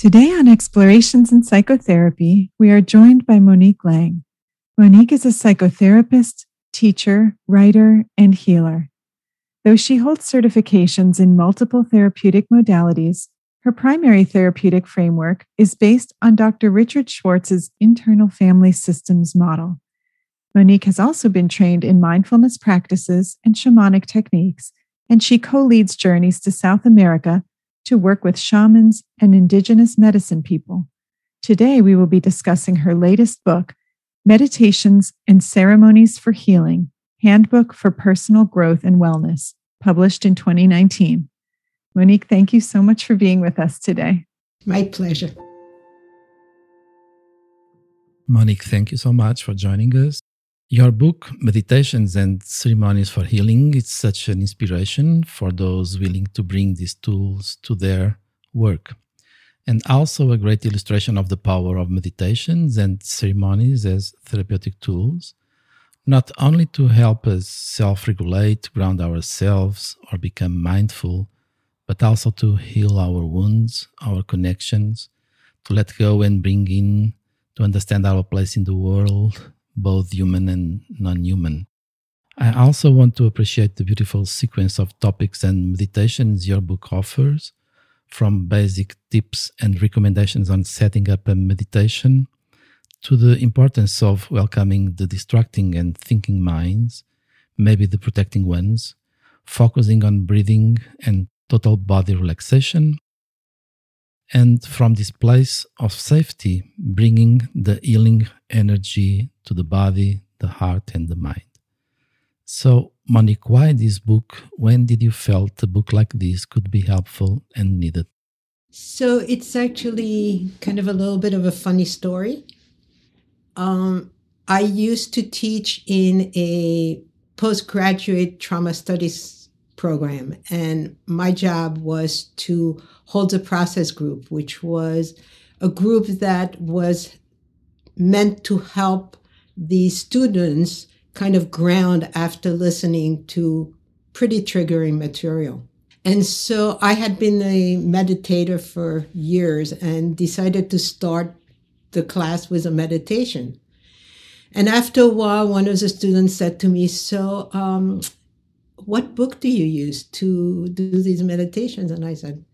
Today on Explorations in Psychotherapy, we are joined by Monique Lang. Monique is a psychotherapist, teacher, writer, and healer. Though she holds certifications in multiple therapeutic modalities, her primary therapeutic framework is based on Dr. Richard Schwartz's internal family systems model. Monique has also been trained in mindfulness practices and shamanic techniques, and she co leads journeys to South America to work with shamans and indigenous medicine people. Today, we will be discussing her latest book, Meditations and Ceremonies for Healing Handbook for Personal Growth and Wellness, published in 2019. Monique, thank you so much for being with us today. My pleasure. Monique, thank you so much for joining us. Your book, Meditations and Ceremonies for Healing, is such an inspiration for those willing to bring these tools to their work. And also a great illustration of the power of meditations and ceremonies as therapeutic tools, not only to help us self regulate, ground ourselves, or become mindful, but also to heal our wounds, our connections, to let go and bring in, to understand our place in the world both human and non human. I also want to appreciate the beautiful sequence of topics and meditations your book offers, from basic tips and recommendations on setting up a meditation to the importance of welcoming the distracting and thinking minds, maybe the protecting ones, focusing on breathing and total body relaxation, and from this place of safety, bringing the healing energy to the body, the heart, and the mind. So, Monique, why this book? When did you felt a book like this could be helpful and needed? So it's actually kind of a little bit of a funny story. Um, I used to teach in a postgraduate trauma studies program. And my job was to hold a process group, which was a group that was meant to help the students kind of ground after listening to pretty triggering material. And so I had been a meditator for years and decided to start the class with a meditation. And after a while, one of the students said to me, So, um, what book do you use to do these meditations? And I said,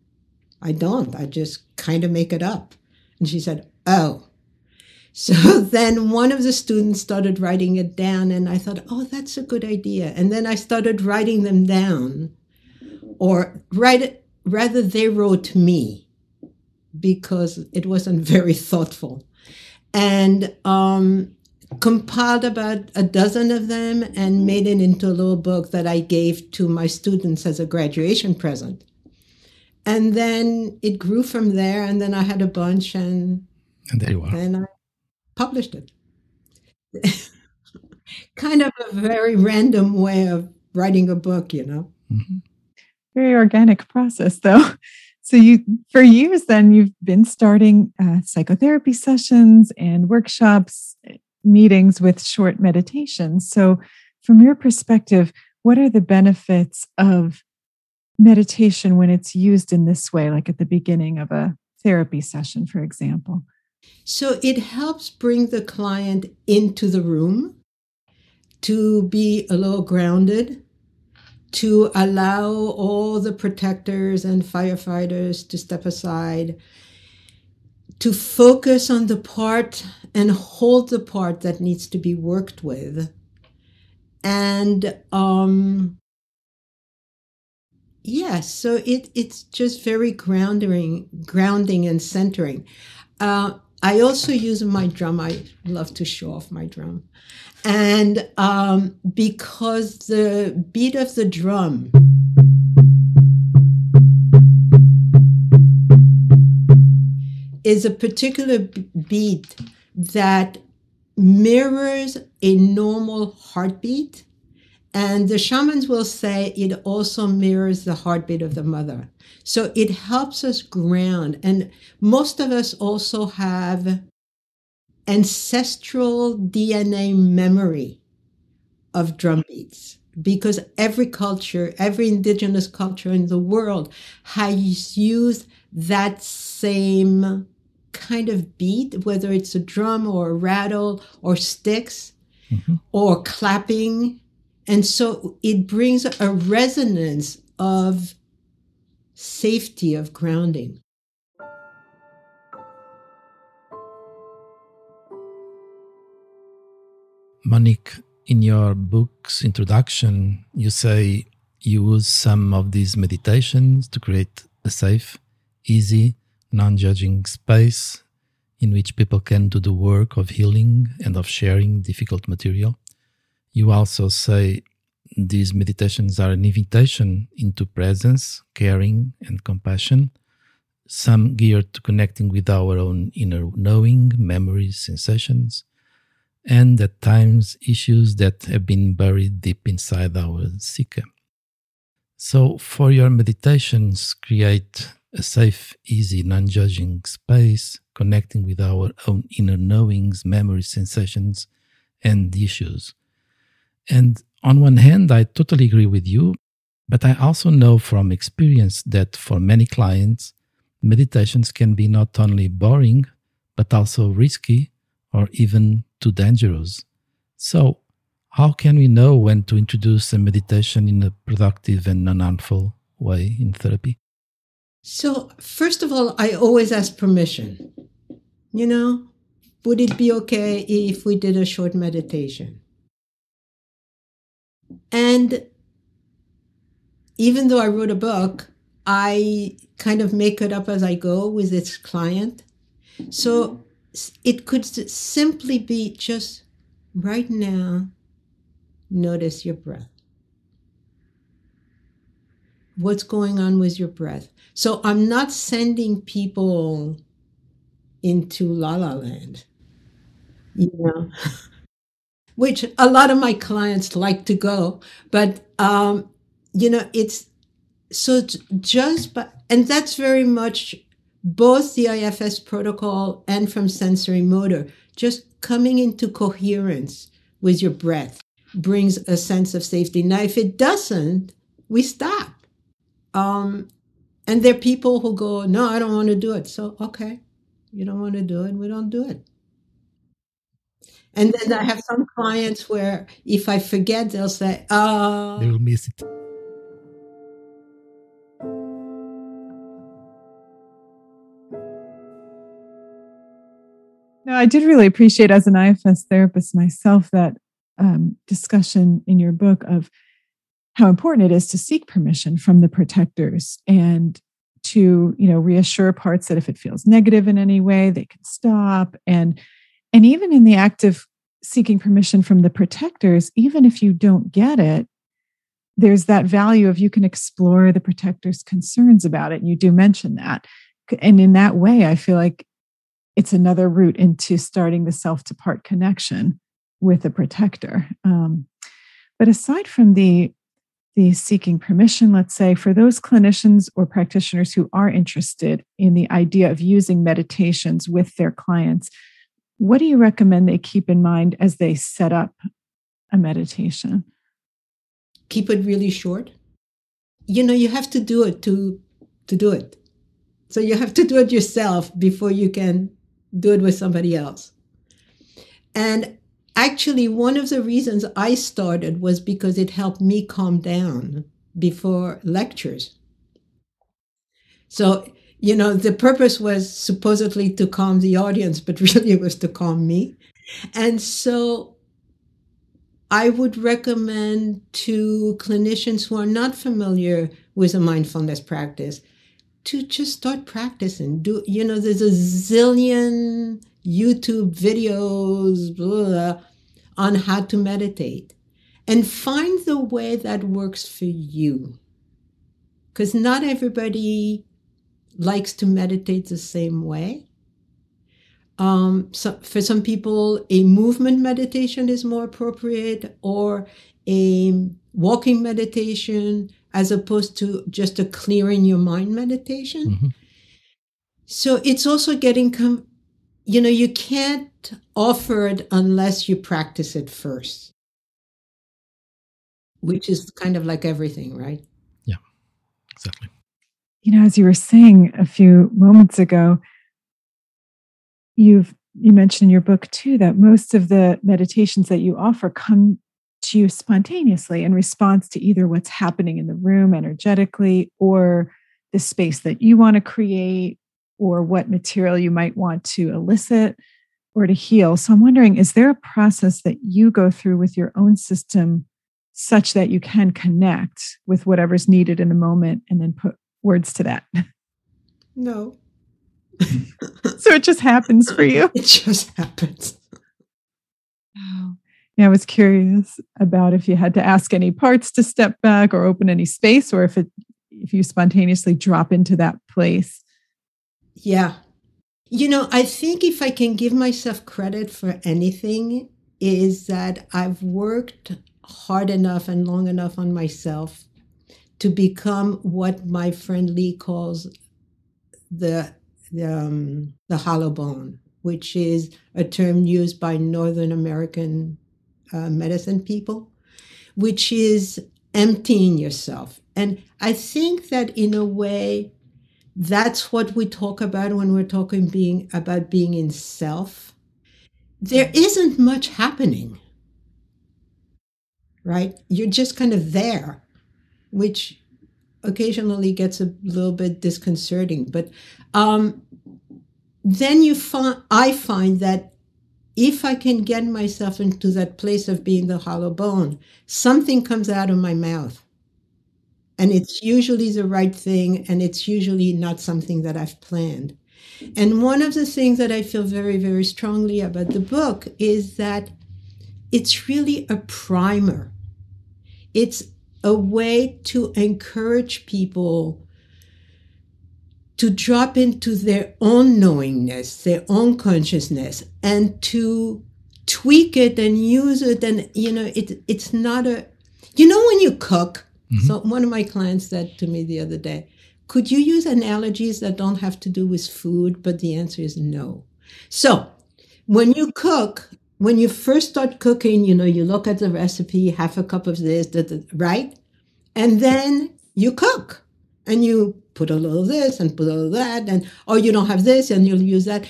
I don't. I just kind of make it up. And she said, Oh. So then one of the students started writing it down, and I thought, oh, that's a good idea. And then I started writing them down, or write rather, they wrote me because it wasn't very thoughtful. And um, compiled about a dozen of them and made it into a little book that I gave to my students as a graduation present. And then it grew from there, and then I had a bunch, and and there you are. And I published it. kind of a very random way of writing a book, you know. Mm-hmm. Very organic process, though. So you, for years, then you've been starting uh, psychotherapy sessions and workshops meetings with short meditations. So, from your perspective, what are the benefits of meditation when it's used in this way, like at the beginning of a therapy session, for example? So, it helps bring the client into the room to be a little grounded, to allow all the protectors and firefighters to step aside to focus on the part and hold the part that needs to be worked with. And um, yes, yeah, so it it's just very grounding, grounding and centering. Uh, I also use my drum. I love to show off my drum, and um, because the beat of the drum is a particular beat that mirrors a normal heartbeat. And the shamans will say it also mirrors the heartbeat of the mother. So it helps us ground. And most of us also have ancestral DNA memory of drum beats because every culture, every indigenous culture in the world has used that same kind of beat, whether it's a drum or a rattle or sticks mm-hmm. or clapping. And so it brings a resonance of safety, of grounding. Monique, in your book's introduction, you say you use some of these meditations to create a safe, easy, non judging space in which people can do the work of healing and of sharing difficult material. You also say these meditations are an invitation into presence, caring, and compassion, some geared to connecting with our own inner knowing, memories, sensations, and at times issues that have been buried deep inside our psyche. So, for your meditations, create a safe, easy, non judging space, connecting with our own inner knowings, memories, sensations, and issues. And on one hand, I totally agree with you, but I also know from experience that for many clients, meditations can be not only boring, but also risky or even too dangerous. So, how can we know when to introduce a meditation in a productive and non harmful way in therapy? So, first of all, I always ask permission. You know, would it be okay if we did a short meditation? And even though I wrote a book, I kind of make it up as I go with its client. So it could simply be just right now, notice your breath. What's going on with your breath? So I'm not sending people into la la land, you know, which a lot of my clients like to go, but, um, you know, it's so just, but, and that's very much both the IFS protocol and from sensory motor, just coming into coherence with your breath brings a sense of safety. Now, if it doesn't, we stop. Um, and there are people who go, No, I don't want to do it. So, okay, you don't want to do it, we don't do it. And then I have some clients where if I forget, they'll say, Oh, they will miss it. No, I did really appreciate as an IFS therapist myself that um, discussion in your book of how important it is to seek permission from the protectors and to you know reassure parts that if it feels negative in any way they can stop. And and even in the act of seeking permission from the protectors even if you don't get it there's that value of you can explore the protector's concerns about it. And you do mention that. And in that way i feel like it's another route into starting the self to part connection with a protector. Um, but aside from the the seeking permission, let's say, for those clinicians or practitioners who are interested in the idea of using meditations with their clients, what do you recommend they keep in mind as they set up a meditation? Keep it really short. You know, you have to do it to to do it. So you have to do it yourself before you can do it with somebody else. And actually, one of the reasons I started was because it helped me calm down before lectures. So, you know, the purpose was supposedly to calm the audience, but really it was to calm me. And so I would recommend to clinicians who are not familiar with a mindfulness practice to just start practicing. Do you know there's a zillion YouTube videos blah, on how to meditate and find the way that works for you. Because not everybody likes to meditate the same way. Um, so for some people, a movement meditation is more appropriate, or a walking meditation as opposed to just a clearing your mind meditation. Mm-hmm. So it's also getting, com- you know, you can't offer it unless you practice it first, which is kind of like everything, right? Yeah, exactly. you know, as you were saying a few moments ago, you've you mentioned in your book too that most of the meditations that you offer come to you spontaneously in response to either what's happening in the room energetically or the space that you want to create or what material you might want to elicit or to heal. So I'm wondering is there a process that you go through with your own system such that you can connect with whatever's needed in the moment and then put words to that? No. so it just happens for you. It just happens. Oh. Yeah, I was curious about if you had to ask any parts to step back or open any space, or if it if you spontaneously drop into that place. Yeah. You know, I think if I can give myself credit for anything, is that I've worked hard enough and long enough on myself to become what my friend Lee calls the the, um, the hollow bone, which is a term used by Northern American uh, medicine people, which is emptying yourself. And I think that in a way, that's what we talk about when we're talking being about being in self. There isn't much happening, right? You're just kind of there, which occasionally gets a little bit disconcerting. But um, then you find I find that if I can get myself into that place of being the hollow bone, something comes out of my mouth. And mm-hmm. it's usually the right thing, and it's usually not something that I've planned. And one of the things that I feel very, very strongly about the book is that it's really a primer. It's a way to encourage people to drop into their own knowingness, their own consciousness, and to tweak it and use it. And, you know, it, it's not a, you know, when you cook, mm-hmm. so one of my clients said to me the other day, could you use analogies that don't have to do with food? But the answer is no. So when you cook, when you first start cooking, you know, you look at the recipe, half a cup of this, right? And then you cook and you put a little this and put a little that, and oh, you don't have this, and you'll use that.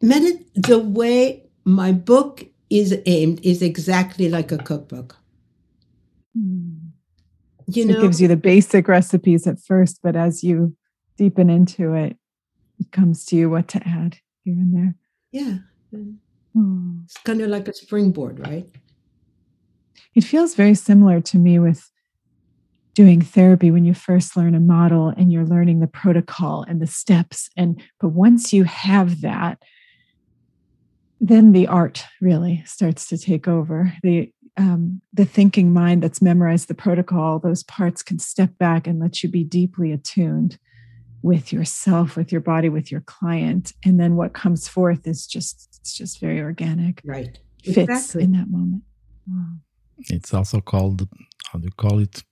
The way my book is aimed is exactly like a cookbook. Mm. You know, it gives you the basic recipes at first, but as you deepen into it, it comes to you what to add here and there. Yeah. Oh. It's kind of like a springboard, right? It feels very similar to me with doing therapy when you first learn a model and you're learning the protocol and the steps and but once you have that then the art really starts to take over the um, the thinking mind that's memorized the protocol those parts can step back and let you be deeply attuned with yourself with your body with your client and then what comes forth is just it's just very organic right fits exactly. in that moment wow. it's also called how do you call it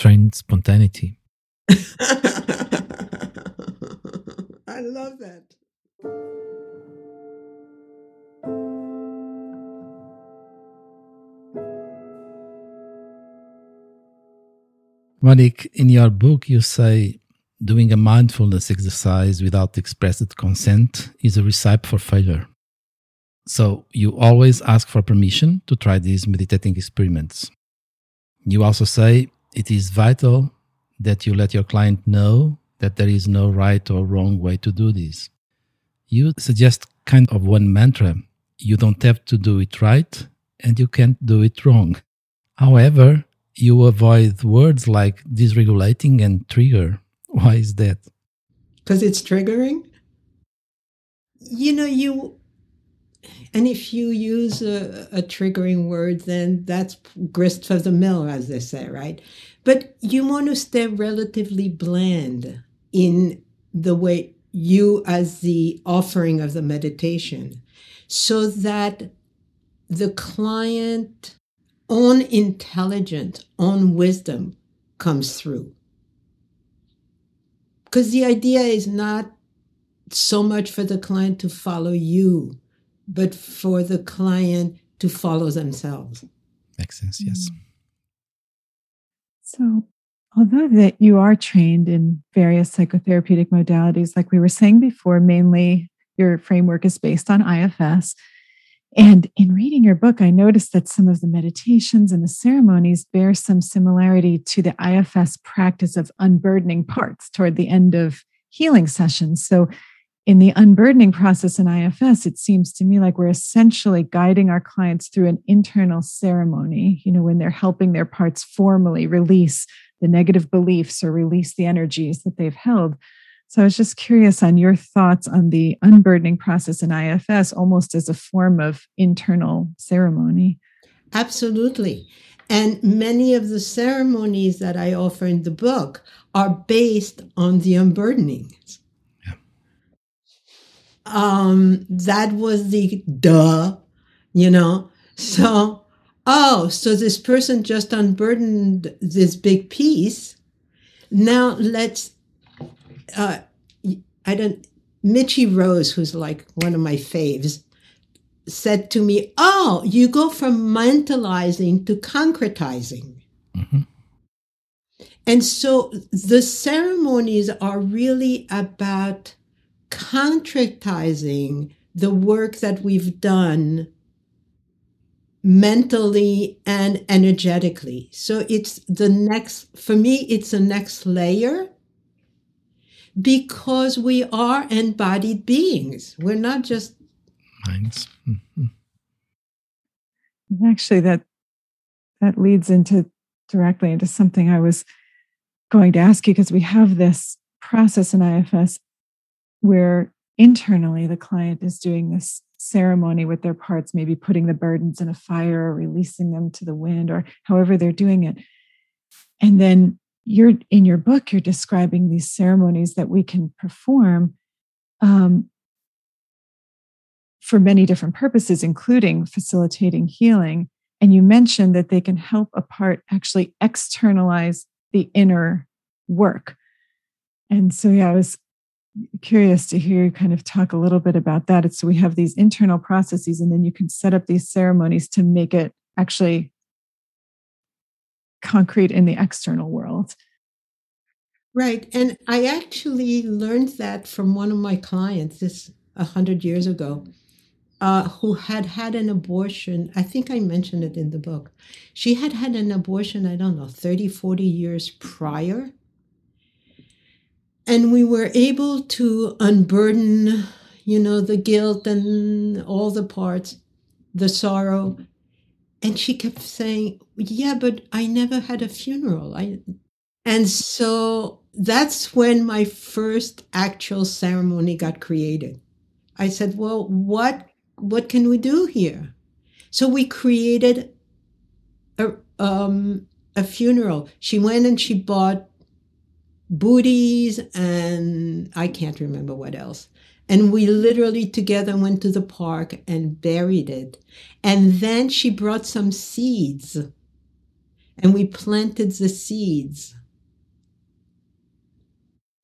trained spontaneity. I love that. Monique, in your book, you say doing a mindfulness exercise without expressed consent is a recipe for failure. So you always ask for permission to try these meditating experiments. You also say it is vital that you let your client know that there is no right or wrong way to do this. You suggest kind of one mantra you don't have to do it right and you can't do it wrong. However, you avoid words like dysregulating and trigger. Why is that? Because it's triggering. You know, you and if you use a, a, triggering word, then that's grist for the mill, as they say, right? But you want to stay relatively bland in the way you, as the offering of the meditation, so that the client own intelligence, own wisdom comes through. Because the idea is not so much for the client to follow you but for the client to follow themselves. Makes sense, yes. Mm. So although that you are trained in various psychotherapeutic modalities, like we were saying before, mainly your framework is based on IFS. And in reading your book, I noticed that some of the meditations and the ceremonies bear some similarity to the IFS practice of unburdening parts toward the end of healing sessions. So, in the unburdening process in IFS, it seems to me like we're essentially guiding our clients through an internal ceremony, you know, when they're helping their parts formally release the negative beliefs or release the energies that they've held. So I was just curious on your thoughts on the unburdening process in IFS almost as a form of internal ceremony. Absolutely. And many of the ceremonies that I offer in the book are based on the unburdening. Yeah. Um, that was the duh, you know. So oh, so this person just unburdened this big piece. Now let's, uh, I don't, Michi Rose, who's like one of my faves, said to me, Oh, you go from mentalizing to concretizing. Mm-hmm. And so the ceremonies are really about concretizing the work that we've done mentally and energetically. So it's the next, for me, it's the next layer because we are embodied beings. We're not just minds. Mm-hmm. Actually, that that leads into directly into something I was going to ask you because we have this process in IFS where internally the client is doing this ceremony with their parts, maybe putting the burdens in a fire or releasing them to the wind or however they're doing it. And then you're in your book, you're describing these ceremonies that we can perform um, for many different purposes, including facilitating healing. And you mentioned that they can help a part actually externalize the inner work. And so, yeah, I was curious to hear you kind of talk a little bit about that. so we have these internal processes, and then you can set up these ceremonies to make it actually concrete in the external world. Right. And I actually learned that from one of my clients this a hundred years ago, uh, who had had an abortion. I think I mentioned it in the book. She had had an abortion, I don't know, 30, 40 years prior and we were able to unburden you know the guilt and all the parts the sorrow and she kept saying yeah but i never had a funeral i and so that's when my first actual ceremony got created. I said well what what can we do here? So we created a um a funeral. She went and she bought booties and I can't remember what else. And we literally together went to the park and buried it. And then she brought some seeds. And we planted the seeds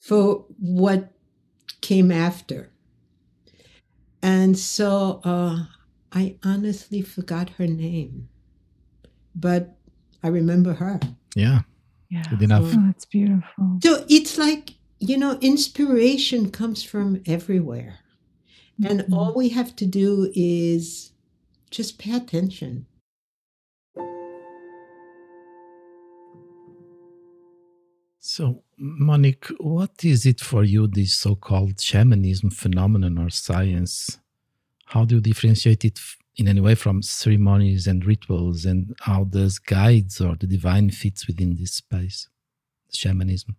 for what came after. And so uh, I honestly forgot her name, but I remember her. Yeah. Yeah. Good enough. Oh, it's beautiful. So it's like, you know, inspiration comes from everywhere. And mm-hmm. all we have to do is just pay attention. So, Monique, what is it for you, this so called shamanism phenomenon or science? How do you differentiate it in any way from ceremonies and rituals? And how does guides or the divine fits within this space shamanism?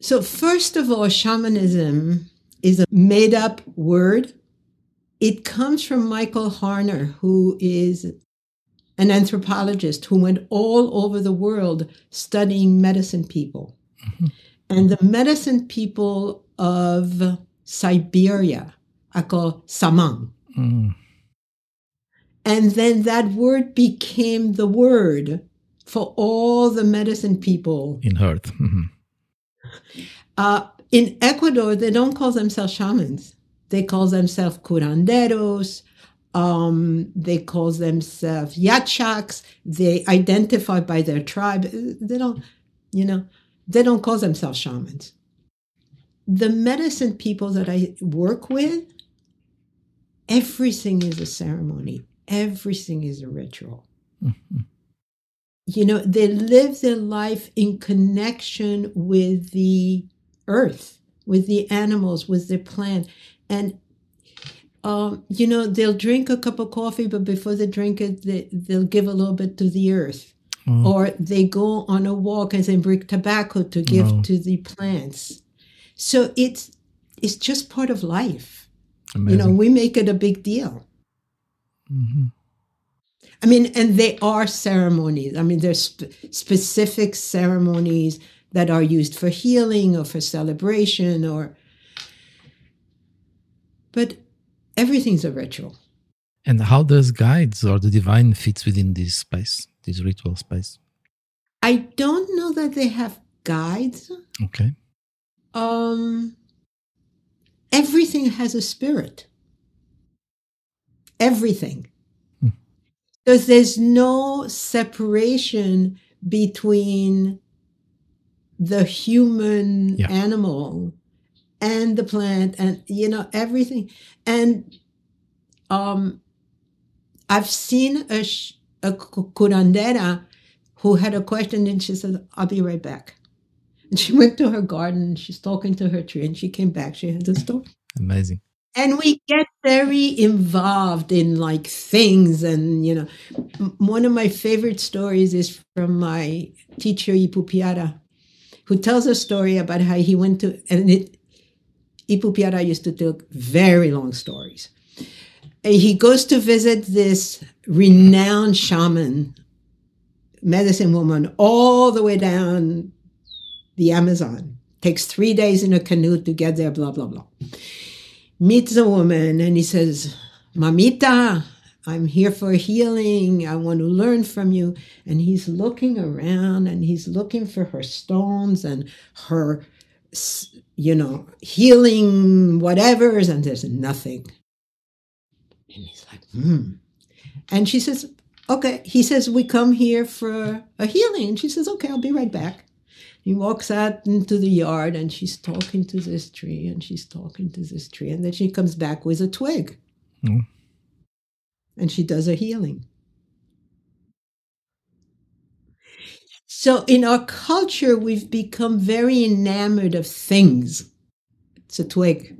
So first of all shamanism is a made up word. It comes from michael harner who is an anthropologist who went all over the world studying medicine people mm-hmm. and the medicine people of siberia are called samang mm and then that word became the word for all the medicine people. In Earth. Mm-hmm. Uh, in Ecuador, they don't call themselves shamans. They call themselves curanderos. Um, they call themselves yachaks. They identify by their tribe. They don't. You know, they don't call themselves shamans. The medicine people that I work with, everything is a ceremony, everything is a ritual. Mm-hmm. You know, they live their life in connection with the earth, with the animals, with the plant. And um, you know, they'll drink a cup of coffee, but before they drink it, they, they'll give a little bit to the earth. Mm. Or they go on a walk and they bring tobacco to give to the plants. So it's it's just part of life. Amazing. You know, we make it a big deal. Mm-hmm. I mean, and they are ceremonies. I mean, there's sp- specific ceremonies that are used for healing or for celebration or. But everything's a ritual. And how does guides or the divine fits within this space, this ritual space? I don't know that they have guides. Okay. Um, everything has a spirit. Everything. Hmm. Because there's no separation between the human yeah. animal and the plant and you know everything. And um i've seen a, a curandera who had a question and she said i'll be right back. And she went to her garden and she's talking to her tree and she came back. She had the story. Amazing. And we get very involved in like things and you know one of my favorite stories is from my teacher ipupiara who tells a story about how he went to and it Ipupiara used to tell very long stories. And he goes to visit this renowned shaman, medicine woman, all the way down the Amazon. Takes three days in a canoe to get there, blah, blah, blah. Meets a woman and he says, Mamita, I'm here for healing. I want to learn from you. And he's looking around and he's looking for her stones and her you know, healing whatever's, and there's nothing. And he's like, hmm. And she says, okay. He says, we come here for a healing. And she says, okay, I'll be right back. He walks out into the yard and she's talking to this tree and she's talking to this tree. And then she comes back with a twig. Mm. And she does a healing. So in our culture, we've become very enamored of things. It's a twig.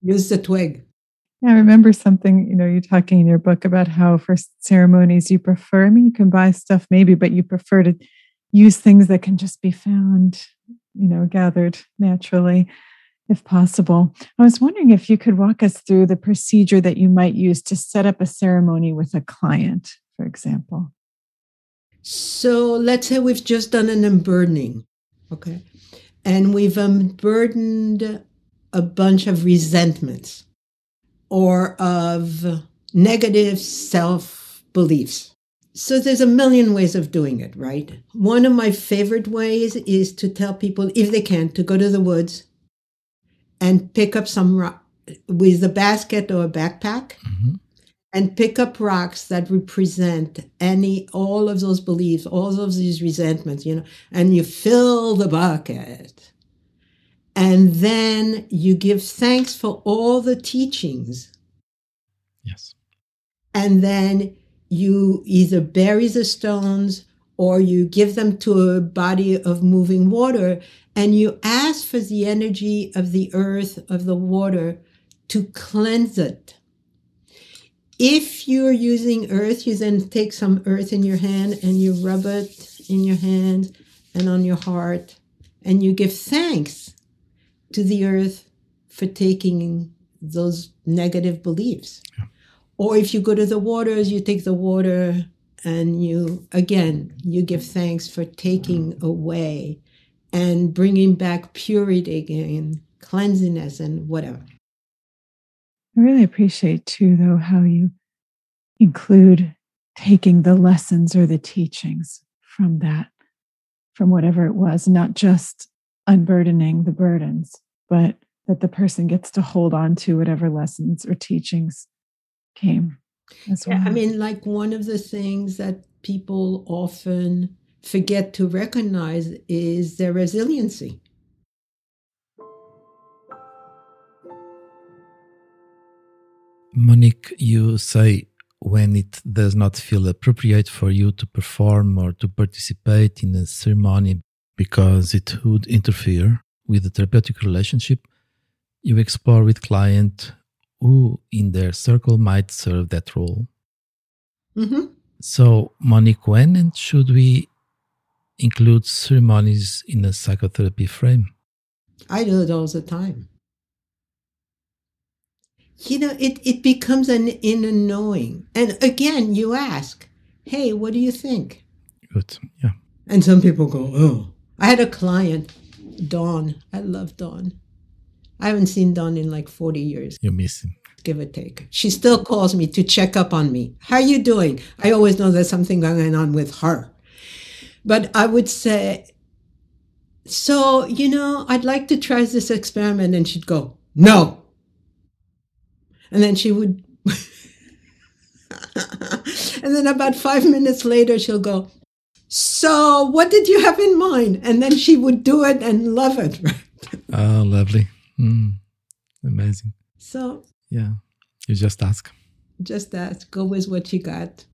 Use the twig. I remember something, you know, you're talking in your book about how for ceremonies you prefer, I mean, you can buy stuff maybe, but you prefer to use things that can just be found, you know, gathered naturally if possible. I was wondering if you could walk us through the procedure that you might use to set up a ceremony with a client, for example. So let's say we've just done an unburdening, okay? And we've unburdened a bunch of resentments or of negative self beliefs. So there's a million ways of doing it, right? One of my favorite ways is to tell people, if they can, to go to the woods and pick up some rock with a basket or a backpack. Mm-hmm and pick up rocks that represent any all of those beliefs all of these resentments you know and you fill the bucket. And then you give thanks for all the teachings. Yes. And then you either bury the stones or you give them to a body of moving water and you ask for the energy of the earth of the water to cleanse it if you're using earth, you then take some earth in your hand and you rub it in your hand and on your heart, and you give thanks to the earth for taking those negative beliefs. Yeah. Or if you go to the waters, you take the water and you, again, you give thanks for taking away and bringing back purity and cleanliness and whatever. I really appreciate too, though, how you include taking the lessons or the teachings from that, from whatever it was, not just unburdening the burdens, but that the person gets to hold on to whatever lessons or teachings came as well. Yeah, I mean, like one of the things that people often forget to recognize is their resiliency. Monique, you say when it does not feel appropriate for you to perform or to participate in a ceremony because it would interfere with the therapeutic relationship, you explore with client who in their circle might serve that role. Mm-hmm. So, Monique, when and should we include ceremonies in a psychotherapy frame? I do it all the time. You know, it, it becomes an inner knowing. And again, you ask, hey, what do you think? Good. Yeah. And some people go, oh. I had a client, Dawn. I love Dawn. I haven't seen Dawn in like 40 years. You miss him. Give or take. She still calls me to check up on me. How are you doing? I always know there's something going on with her. But I would say, so, you know, I'd like to try this experiment. And she'd go, no. And then she would, and then about five minutes later, she'll go, so what did you have in mind? And then she would do it and love it. oh, lovely. Mm, amazing. So, yeah, you just ask. Just ask, go with what you got.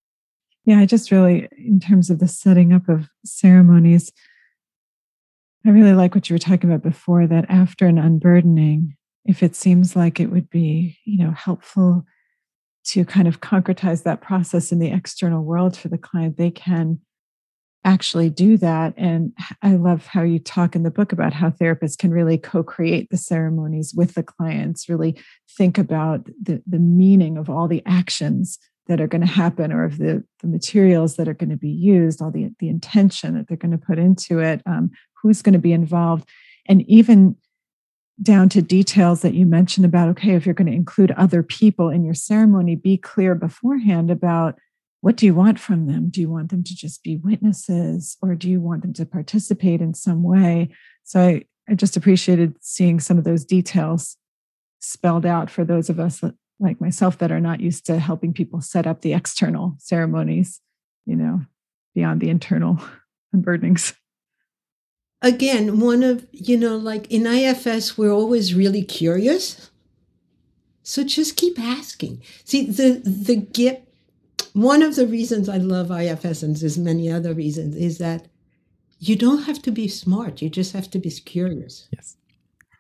Yeah, I just really, in terms of the setting up of ceremonies, I really like what you were talking about before that after an unburdening, if it seems like it would be, you know, helpful to kind of concretize that process in the external world for the client, they can actually do that. And I love how you talk in the book about how therapists can really co create the ceremonies with the clients, really think about the, the meaning of all the actions that are going to happen or of the, the materials that are going to be used, all the, the intention that they're going to put into it, um, who's going to be involved. And even down to details that you mentioned about okay, if you're going to include other people in your ceremony, be clear beforehand about what do you want from them? Do you want them to just be witnesses or do you want them to participate in some way? So I, I just appreciated seeing some of those details spelled out for those of us that, like myself that are not used to helping people set up the external ceremonies, you know, beyond the internal unburdenings. Again, one of, you know, like in IFS, we're always really curious. So just keep asking. See, the the gift one of the reasons I love IFS, and there's many other reasons, is that you don't have to be smart. You just have to be curious. Yes.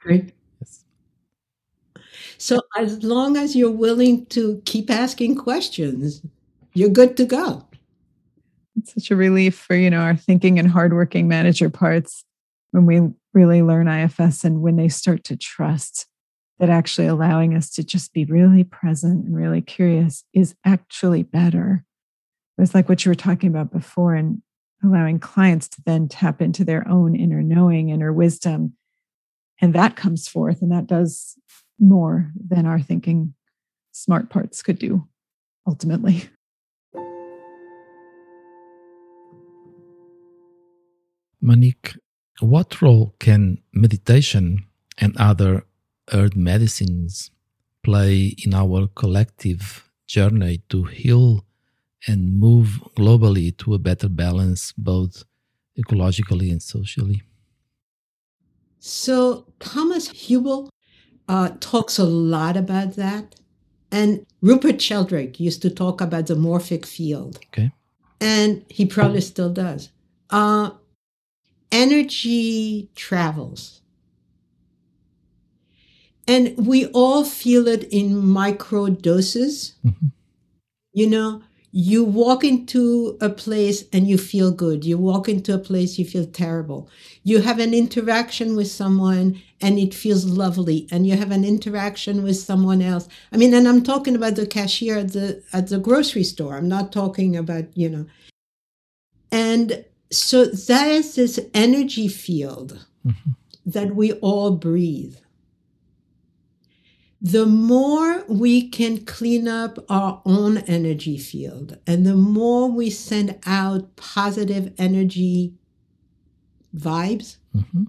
Right? Yes. So as long as you're willing to keep asking questions, you're good to go. It's such a relief for, you know, our thinking and hardworking manager parts when we really learn IFS and when they start to trust that actually allowing us to just be really present and really curious is actually better. It's like what you were talking about before, and allowing clients to then tap into their own inner knowing, inner wisdom. And that comes forth, and that does more than our thinking smart parts could do ultimately. Monique, what role can meditation and other earth medicines play in our collective journey to heal and move globally to a better balance, both ecologically and socially? So, Thomas Hübl uh, talks a lot about that. And Rupert Sheldrake used to talk about the morphic field. Okay. And he probably still does. Uh, energy travels and we all feel it in micro doses. Mm-hmm. You know, you walk into a place and you feel good. You walk into a place, you feel terrible. You have an interaction with someone and it feels lovely. And you have an interaction with someone else. I mean, and I'm talking about the cashier at the at the grocery store. I'm not talking about, you know. And so that is this energy field mm-hmm. that we all breathe the more we can clean up our own energy field and the more we send out positive energy vibes, mm-hmm.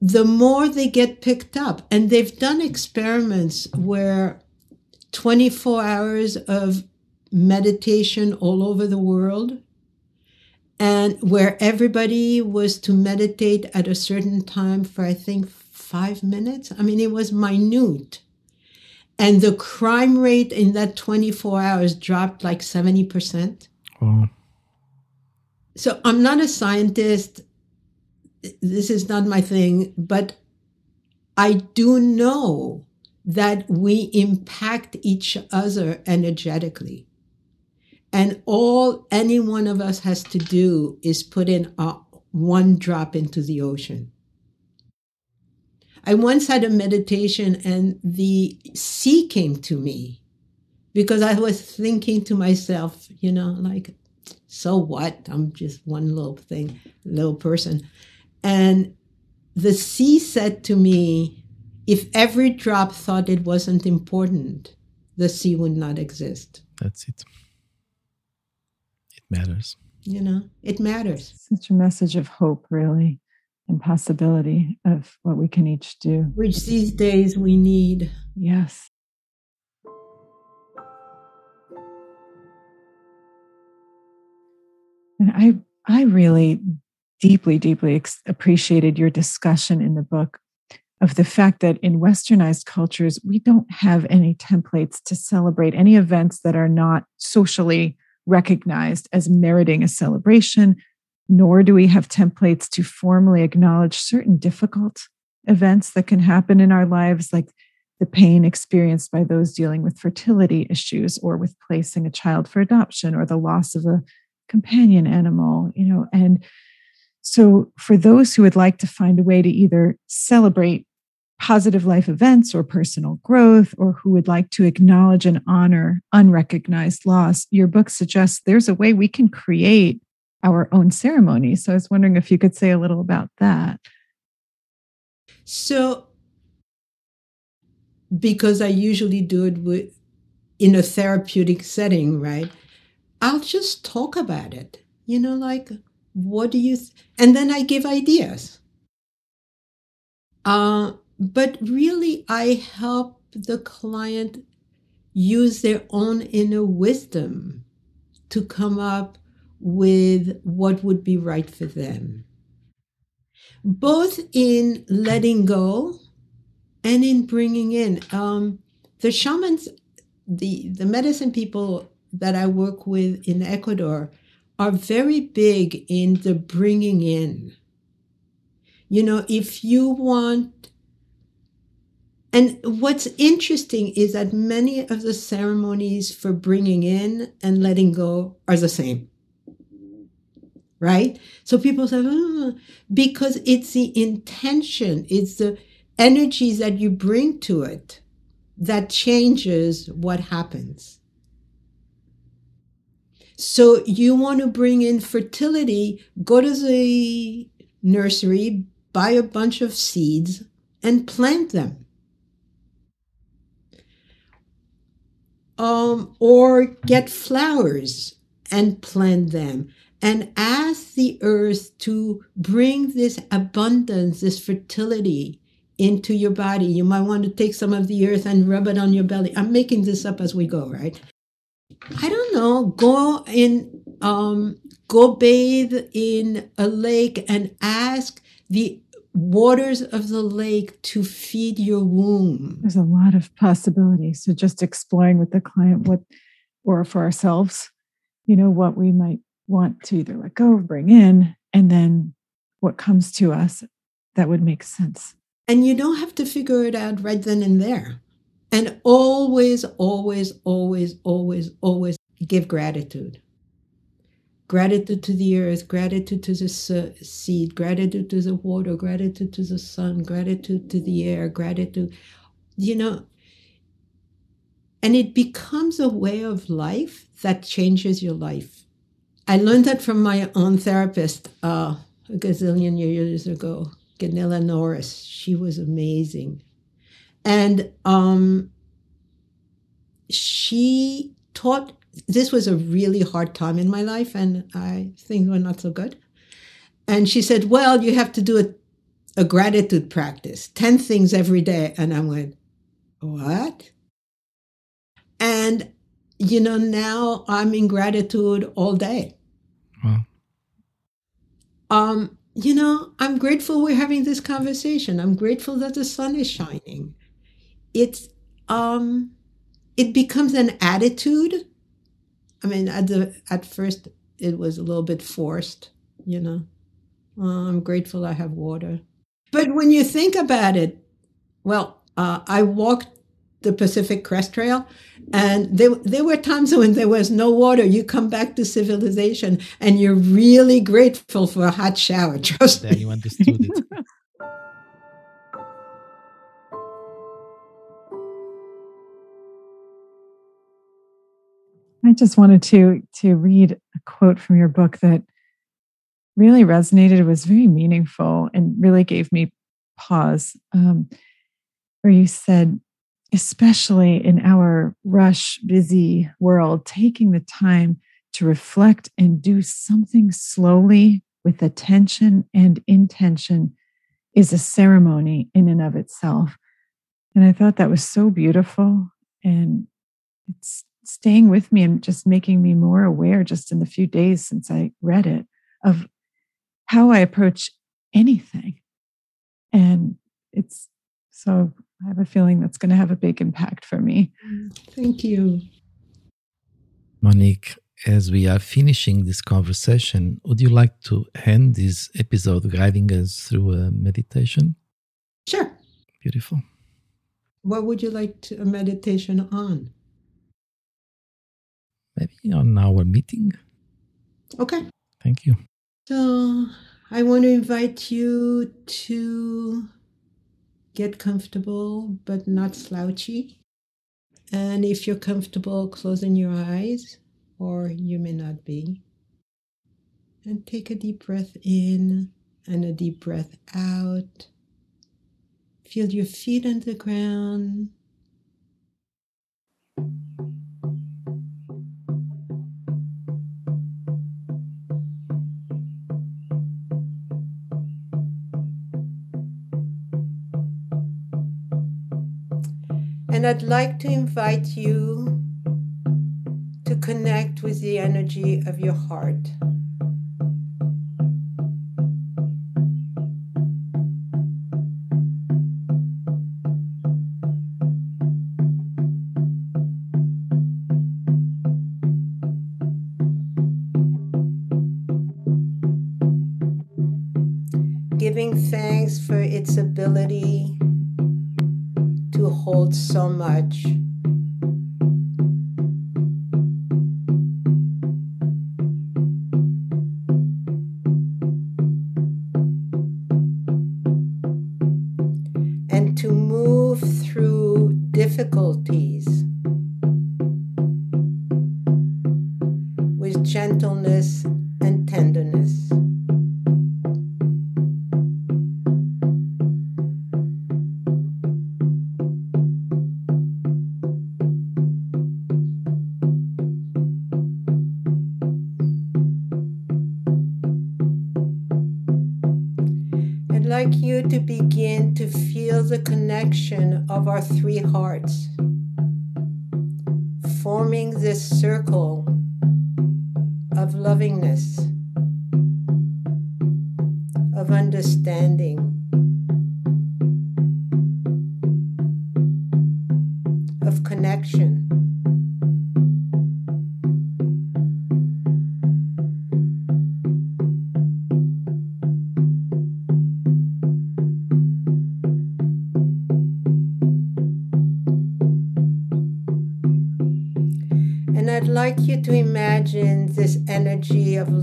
the more they get picked up. And they've done experiments where 24 hours of meditation all over the world and where everybody was to meditate at a certain time for, I think, five minutes. I mean, it was minute. And the crime rate in that 24 hours dropped like 70%. Wow. So I'm not a scientist. This is not my thing, but I do know that we impact each other energetically. And all any one of us has to do is put in a, one drop into the ocean. I once had a meditation and the sea came to me because I was thinking to myself, you know, like, so what? I'm just one little thing, little person. And the sea said to me, if every drop thought it wasn't important, the sea would not exist. That's it. It matters. You know, it matters. Such a message of hope, really and possibility of what we can each do. Which these days we need. Yes. And I, I really deeply, deeply ex- appreciated your discussion in the book of the fact that in westernized cultures, we don't have any templates to celebrate any events that are not socially recognized as meriting a celebration nor do we have templates to formally acknowledge certain difficult events that can happen in our lives, like the pain experienced by those dealing with fertility issues or with placing a child for adoption or the loss of a companion animal, you know. And so, for those who would like to find a way to either celebrate positive life events or personal growth, or who would like to acknowledge and honor unrecognized loss, your book suggests there's a way we can create our own ceremony. So I was wondering if you could say a little about that. So, because I usually do it with, in a therapeutic setting, right? I'll just talk about it. You know, like, what do you, th-? and then I give ideas. Uh, but really, I help the client use their own inner wisdom to come up with what would be right for them, both in letting go and in bringing in. Um, the shamans, the, the medicine people that I work with in Ecuador are very big in the bringing in. You know, if you want, and what's interesting is that many of the ceremonies for bringing in and letting go are the same right? So people say, oh, because it's the intention, it's the energies that you bring to it that changes what happens. So you want to bring in fertility, go to the nursery, buy a bunch of seeds, and plant them. Um, or get flowers and plant them and ask the earth to bring this abundance, this fertility into your body. You might want to take some of the earth and rub it on your belly. I'm making this up as we go, right? I don't know. Go in, um, go bathe in a lake and ask the waters of the lake to feed your womb. There's a lot of possibilities. So just exploring with the client what, or for ourselves, you know, what we might want to either let go or bring in, and then what comes to us that would make sense. And you don't have to figure it out right then and there. And always, always, always, always, always give gratitude. Gratitude to the earth, gratitude to the seed, gratitude to the water, gratitude to the sun, gratitude to the air, gratitude, you know. And it becomes a way of life that changes your life. I learned that from my own therapist uh, a gazillion years ago, Gunilla Norris. She was amazing. And um, she taught, this was a really hard time in my life, and I things were not so good. And she said, Well, you have to do a, a gratitude practice, 10 things every day. And I went, What? And, you know, now I'm in gratitude all day. Wow. Um, you know, I'm grateful we're having this conversation. I'm grateful that the sun is shining. It's um it becomes an attitude. I mean, at the at first it was a little bit forced, you know. Uh, I'm grateful I have water. But when you think about it, well, uh, I walked the Pacific Crest Trail, and there, there were times when there was no water. You come back to civilization, and you're really grateful for a hot shower. Trust there, me. you understood it. I just wanted to to read a quote from your book that really resonated, It was very meaningful, and really gave me pause. Um, where you said, especially in our rush, busy world, taking the time to reflect and do something slowly with attention and intention is a ceremony in and of itself. And I thought that was so beautiful. And it's staying with me and just making me more aware just in the few days since I read it of how I approach anything. And it's so I have a feeling that's going to have a big impact for me. Thank you. Monique, as we are finishing this conversation, would you like to end this episode guiding us through a meditation? Sure. Beautiful. What would you like to, a meditation on? Maybe on our meeting. Okay. Thank you. So I want to invite you to get comfortable but not slouchy. And if you're comfortable, closing your eyes, or you may not be. And take a deep breath in and a deep breath out. Feel your feet on the ground. And I'd like to invite you to connect with the energy of your heart. Giving thanks for of lovingness, of understanding.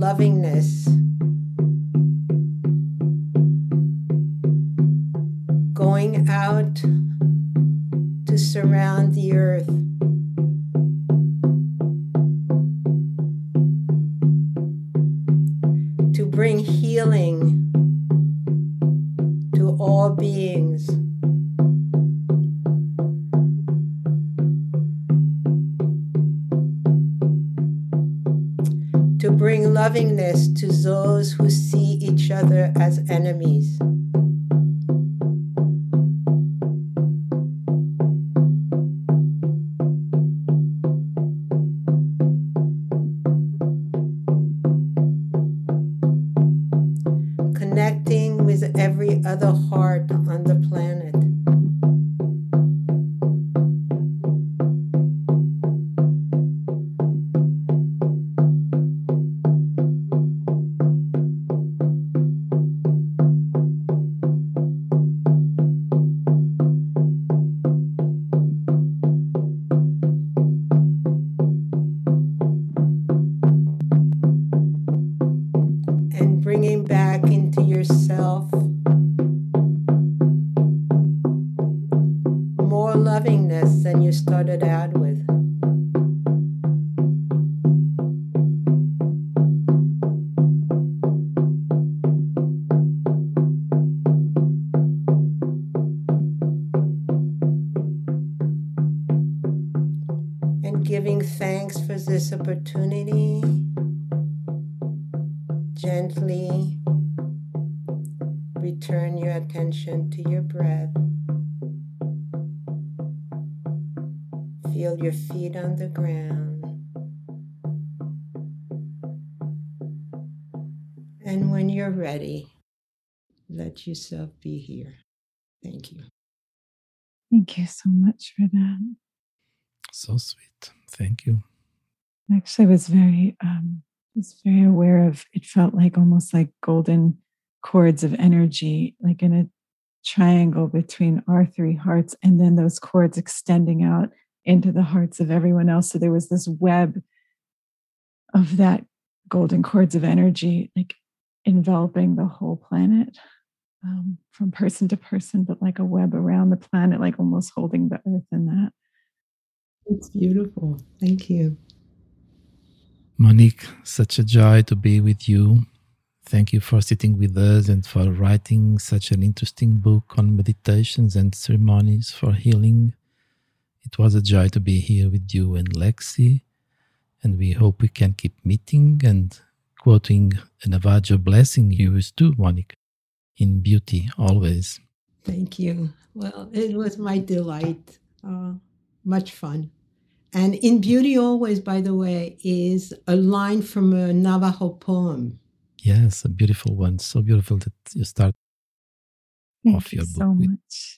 Energy every other heart on the planet. Yourself be here. Thank you. Thank you so much for that. So sweet. Thank you. Actually, I was very, um, was very aware of. It felt like almost like golden cords of energy, like in a triangle between our three hearts, and then those cords extending out into the hearts of everyone else. So there was this web of that golden cords of energy, like enveloping the whole planet um, from person to person, but like a web around the planet, like almost holding the earth in that. It's beautiful. Thank you. Monique, such a joy to be with you. Thank you for sitting with us and for writing such an interesting book on meditations and ceremonies for healing. It was a joy to be here with you and Lexi, and we hope we can keep meeting and quoting a Navajo blessing yours too, Monique, in beauty always. Thank you. Well, it was my delight. Uh, much fun. And in Beauty Always, by the way, is a line from a Navajo poem. Yes, a beautiful one. So beautiful that you start Thank off you your book so with much.